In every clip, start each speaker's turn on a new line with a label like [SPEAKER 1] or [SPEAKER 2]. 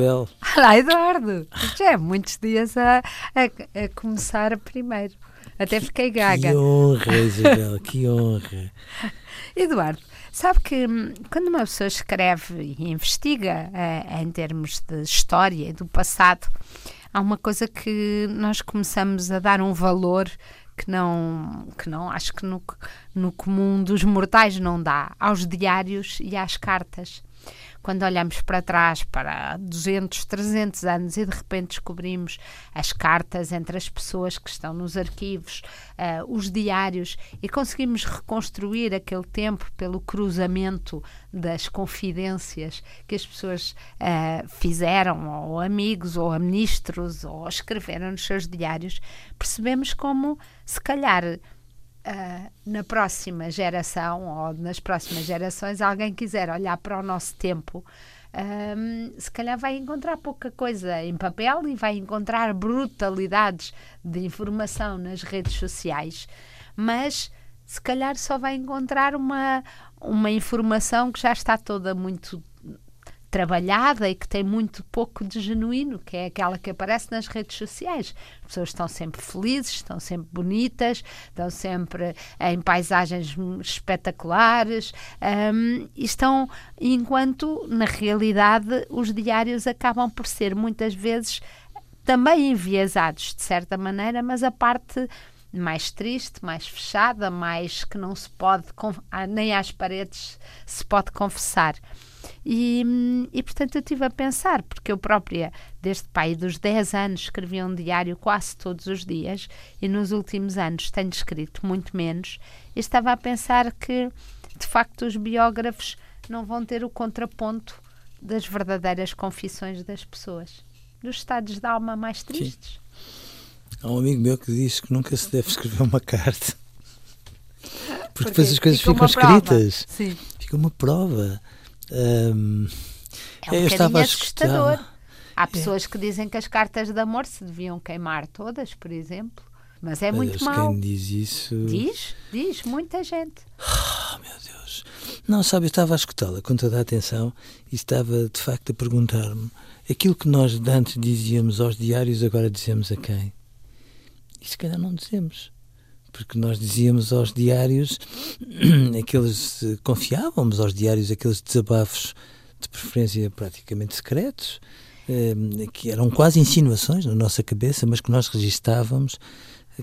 [SPEAKER 1] Isabel.
[SPEAKER 2] Olá, Eduardo. Já é muitos dias a, a, a começar primeiro. Até fiquei gaga.
[SPEAKER 1] Que honra, Isabel, que honra.
[SPEAKER 2] Eduardo, sabe que hum, quando uma pessoa escreve e investiga eh, em termos de história e do passado, há uma coisa que nós começamos a dar um valor que não, que não acho que no, no comum dos mortais não dá, aos diários e às cartas quando olhamos para trás, para 200, 300 anos e de repente descobrimos as cartas entre as pessoas que estão nos arquivos, uh, os diários e conseguimos reconstruir aquele tempo pelo cruzamento das confidências que as pessoas uh, fizeram, ou amigos, ou a ministros, ou escreveram nos seus diários, percebemos como, se calhar, uh, na próxima geração ou nas próximas gerações alguém quiser olhar para o nosso tempo, um, se calhar vai encontrar pouca coisa em papel e vai encontrar brutalidades de informação nas redes sociais, mas se calhar só vai encontrar uma, uma informação que já está toda muito trabalhada e que tem muito pouco de genuíno, que é aquela que aparece nas redes sociais. As pessoas estão sempre felizes, estão sempre bonitas, estão sempre em paisagens espetaculares um, e estão, enquanto na realidade os diários acabam por ser muitas vezes também enviesados de certa maneira, mas a parte mais triste, mais fechada, mais que não se pode, nem às paredes se pode confessar. E, e portanto eu estive a pensar, porque eu própria, desde pai dos 10 anos, escrevia um diário quase todos os dias e nos últimos anos tenho escrito muito menos, e estava a pensar que de facto os biógrafos não vão ter o contraponto das verdadeiras confissões das pessoas, dos estados de alma mais tristes. Sim.
[SPEAKER 1] Há um amigo meu que diz que nunca se deve escrever uma carta. Porque, Porque depois as coisas ficam escritas. Fica uma prova. Um,
[SPEAKER 2] é um eu estava assustador. Há é. pessoas é. que dizem que as cartas de amor se deviam queimar todas, por exemplo. Mas é muito mau.
[SPEAKER 1] Quem diz isso.
[SPEAKER 2] Diz, diz, muita gente.
[SPEAKER 1] Oh, meu Deus. Não, sabe, eu estava a escutá-la com toda a atenção e estava de facto a perguntar-me aquilo que nós antes dizíamos aos diários, agora dizemos a quem? E se calhar não dizemos. Porque nós dizíamos aos diários, aqueles confiávamos aos diários aqueles desabafos de preferência praticamente secretos, eh, que eram quase insinuações na nossa cabeça, mas que nós registávamos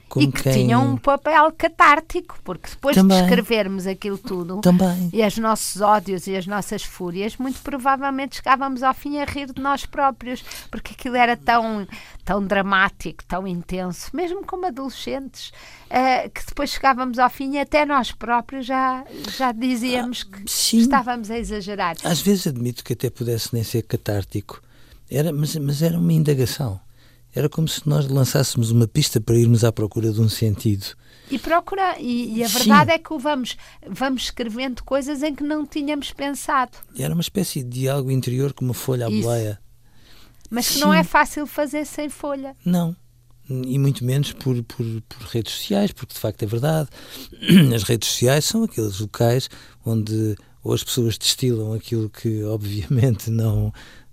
[SPEAKER 1] como
[SPEAKER 2] e que
[SPEAKER 1] quem...
[SPEAKER 2] tinham um papel catártico, porque depois também, de escrevermos aquilo tudo
[SPEAKER 1] também.
[SPEAKER 2] e os nossos ódios e as nossas fúrias, muito provavelmente chegávamos ao fim a rir de nós próprios, porque aquilo era tão, tão dramático, tão intenso, mesmo como adolescentes, uh, que depois chegávamos ao fim e até nós próprios já, já dizíamos que ah, estávamos a exagerar.
[SPEAKER 1] Às vezes admito que até pudesse nem ser catártico, era, mas, mas era uma indagação era como se nós lançássemos uma pista para irmos à procura de um sentido.
[SPEAKER 2] E procura, e, e a verdade Sim. é que vamos, vamos escrevendo coisas em que não tínhamos pensado.
[SPEAKER 1] Era uma espécie de diálogo interior com uma folha à boleia.
[SPEAKER 2] Mas que Sim. não é fácil fazer sem folha.
[SPEAKER 1] Não. E muito menos por, por, por, redes sociais, porque de facto é verdade. As redes sociais são aqueles locais onde ou as pessoas destilam aquilo que obviamente não,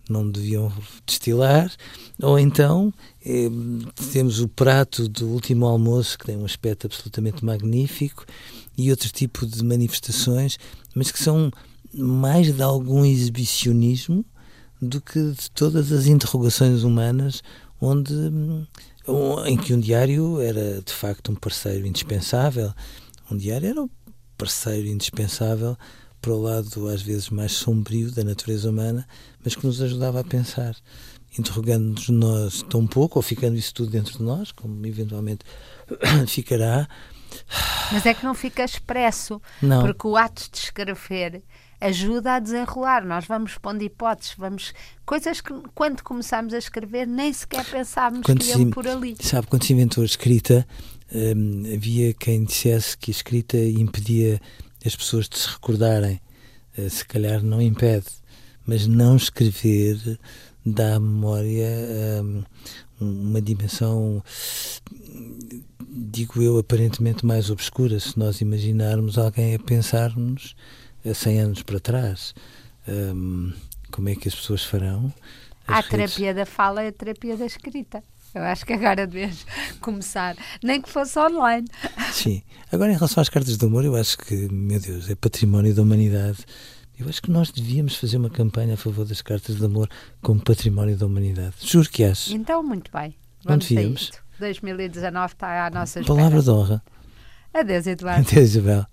[SPEAKER 1] não deviam destilar, ou então eh, temos o prato do último almoço, que tem um aspecto absolutamente magnífico, e outro tipo de manifestações, mas que são mais de algum exibicionismo do que de todas as interrogações humanas, onde em que um diário era de facto um parceiro indispensável. Um diário era um parceiro indispensável para o lado às vezes mais sombrio da natureza humana, mas que nos ajudava a pensar, interrogando-nos nós tão pouco, ou ficando isso tudo dentro de nós, como eventualmente ficará.
[SPEAKER 2] Mas é que não fica expresso,
[SPEAKER 1] não.
[SPEAKER 2] porque o ato de escrever ajuda a desenrolar. Nós vamos pondo hipóteses, vamos coisas que quando começamos a escrever nem sequer pensávamos quando que iam por ali.
[SPEAKER 1] Sabe, quando se inventou a escrita, hum, havia quem dissesse que a escrita impedia as pessoas de se recordarem. Uh, se calhar não impede, mas não escrever dá à memória um, uma dimensão, digo eu, aparentemente mais obscura. Se nós imaginarmos alguém a pensar-nos a 100 anos para trás, um, como é que as pessoas farão?
[SPEAKER 2] a terapia da fala e a terapia da escrita. Eu acho que agora deves começar, nem que fosse online.
[SPEAKER 1] Sim. Agora, em relação às cartas de amor, eu acho que, meu Deus, é património da humanidade. Eu acho que nós devíamos fazer uma campanha a favor das cartas de amor como património da humanidade. Juro que acho.
[SPEAKER 2] Então, muito bem. Vamos
[SPEAKER 1] devíamos.
[SPEAKER 2] 2019 está à nossa
[SPEAKER 1] Palavra
[SPEAKER 2] espera.
[SPEAKER 1] de honra.
[SPEAKER 2] Adeus, Eduardo.
[SPEAKER 1] Adeus, Isabel.